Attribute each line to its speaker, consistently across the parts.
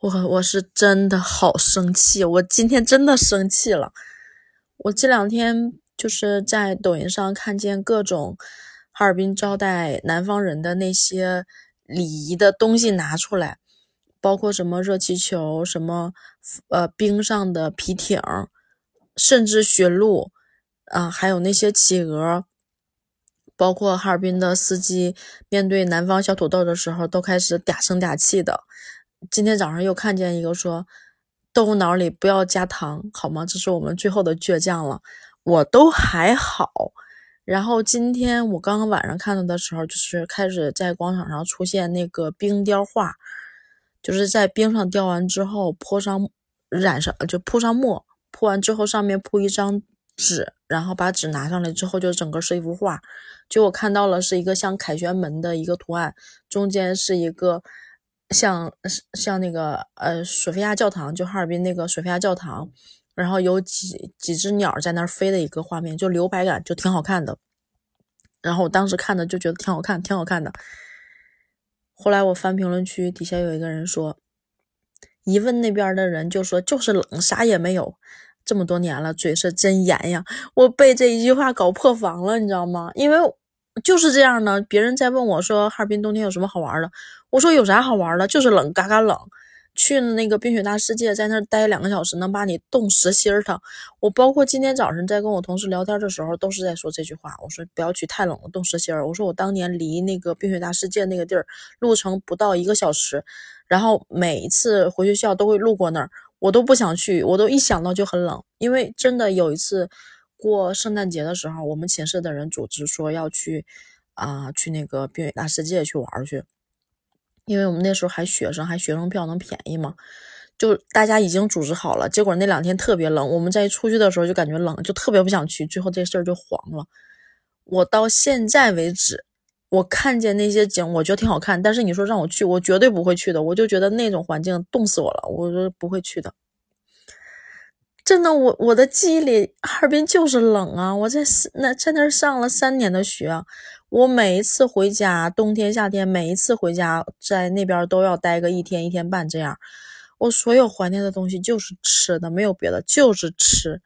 Speaker 1: 我我是真的好生气，我今天真的生气了。我这两天就是在抖音上看见各种哈尔滨招待南方人的那些礼仪的东西拿出来，包括什么热气球、什么呃冰上的皮艇，甚至雪路啊，还有那些企鹅，包括哈尔滨的司机面对南方小土豆的时候，都开始嗲声嗲气的。今天早上又看见一个说，豆腐脑里不要加糖，好吗？这是我们最后的倔强了。我都还好。然后今天我刚刚晚上看到的时候，就是开始在广场上出现那个冰雕画，就是在冰上雕完之后泼上染上就铺上墨，铺完之后上面铺一张纸，然后把纸拿上来之后就整个是一幅画。就我看到了是一个像凯旋门的一个图案，中间是一个。像像那个呃，索菲亚教堂，就哈尔滨那个索菲亚教堂，然后有几几只鸟在那儿飞的一个画面，就留白感，就挺好看的。然后我当时看的就觉得挺好看，挺好看的。后来我翻评论区，底下有一个人说，一问那边的人就说就是冷，啥也没有。这么多年了，嘴是真严呀！我被这一句话搞破防了，你知道吗？因为。就是这样的，别人在问我说哈尔滨冬天有什么好玩的，我说有啥好玩的，就是冷，嘎嘎冷。去那个冰雪大世界，在那待两个小时，能把你冻实心儿疼。我包括今天早上在跟我同事聊天的时候，都是在说这句话。我说不要去太冷了，冻实心儿。我说我当年离那个冰雪大世界那个地儿路程不到一个小时，然后每一次回学校都会路过那儿，我都不想去，我都一想到就很冷，因为真的有一次。过圣诞节的时候，我们寝室的人组织说要去，啊，去那个冰雪大世界去玩去，因为我们那时候还学生，还学生票能便宜嘛，就大家已经组织好了。结果那两天特别冷，我们在出去的时候就感觉冷，就特别不想去，最后这事儿就黄了。我到现在为止，我看见那些景，我觉得挺好看，但是你说让我去，我绝对不会去的。我就觉得那种环境冻死我了，我说不会去的。真的，我我的记忆里，哈尔滨就是冷啊！我在那在那儿上了三年的学，我每一次回家，冬天夏天，每一次回家，在那边都要待个一天一天半这样。我所有怀念的东西就是吃的，没有别的，就是吃。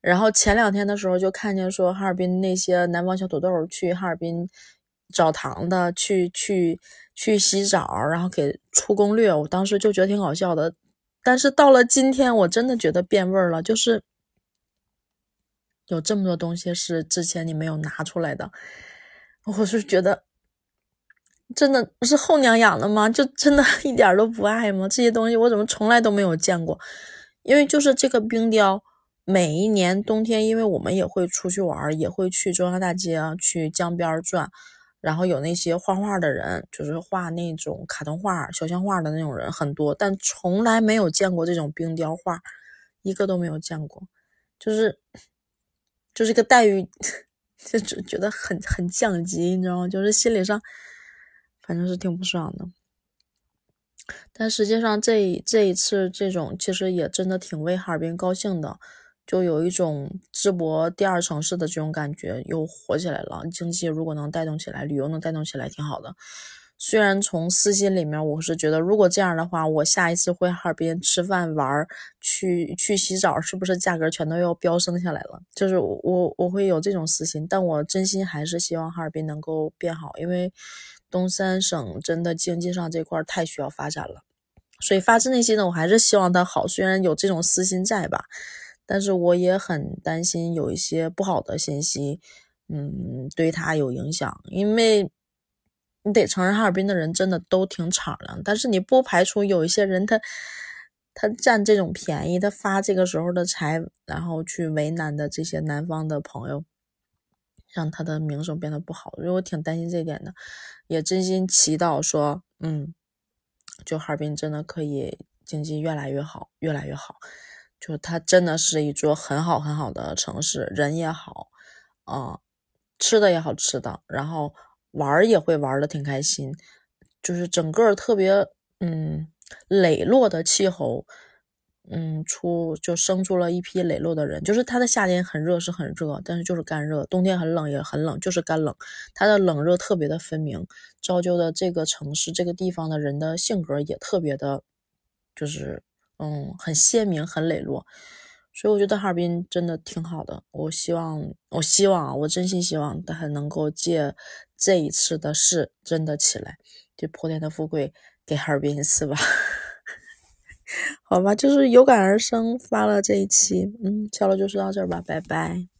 Speaker 1: 然后前两天的时候，就看见说哈尔滨那些南方小土豆去哈尔滨澡堂的，去去去洗澡，然后给出攻略，我当时就觉得挺搞笑的。但是到了今天，我真的觉得变味儿了，就是有这么多东西是之前你没有拿出来的，我是觉得真的是后娘养的吗？就真的一点都不爱吗？这些东西我怎么从来都没有见过？因为就是这个冰雕，每一年冬天，因为我们也会出去玩，也会去中央大街啊去江边转。然后有那些画画的人，就是画那种卡通画、肖像画的那种人很多，但从来没有见过这种冰雕画，一个都没有见过，就是就是个待遇，就觉得很很降级，你知道吗？就是心理上反正是挺不爽的。但实际上这这一次这种其实也真的挺为哈尔滨高兴的。就有一种淄博第二城市的这种感觉，又火起来了。经济如果能带动起来，旅游能带动起来，挺好的。虽然从私心里面，我是觉得，如果这样的话，我下一次回哈尔滨吃饭玩去去洗澡，是不是价格全都要飙升下来了？就是我我会有这种私心，但我真心还是希望哈尔滨能够变好，因为东三省真的经济上这块太需要发展了。所以发自内心的，我还是希望它好。虽然有这种私心在吧。但是我也很担心有一些不好的信息，嗯，对他有影响。因为你得承认，哈尔滨的人真的都挺敞亮。但是你不排除有一些人，他他占这种便宜，他发这个时候的财，然后去为难的这些南方的朋友，让他的名声变得不好。所以我挺担心这点的，也真心祈祷说，嗯，就哈尔滨真的可以经济越来越好，越来越好。就它真的是一座很好很好的城市，人也好，啊，吃的也好吃的，然后玩也会玩的挺开心，就是整个特别嗯磊落的气候，嗯出就生出了一批磊落的人，就是它的夏天很热是很热，但是就是干热，冬天很冷也很冷，就是干冷，它的冷热特别的分明，造就的这个城市这个地方的人的性格也特别的就是嗯很鲜明、很磊落。所以我觉得哈尔滨真的挺好的。我希望，我希望啊，我真心希望他能够借这一次的事真的起来，就破天的富贵给哈尔滨一次吧。好吧，就是有感而生发了这一期，嗯，小楼就说到这儿吧，拜拜。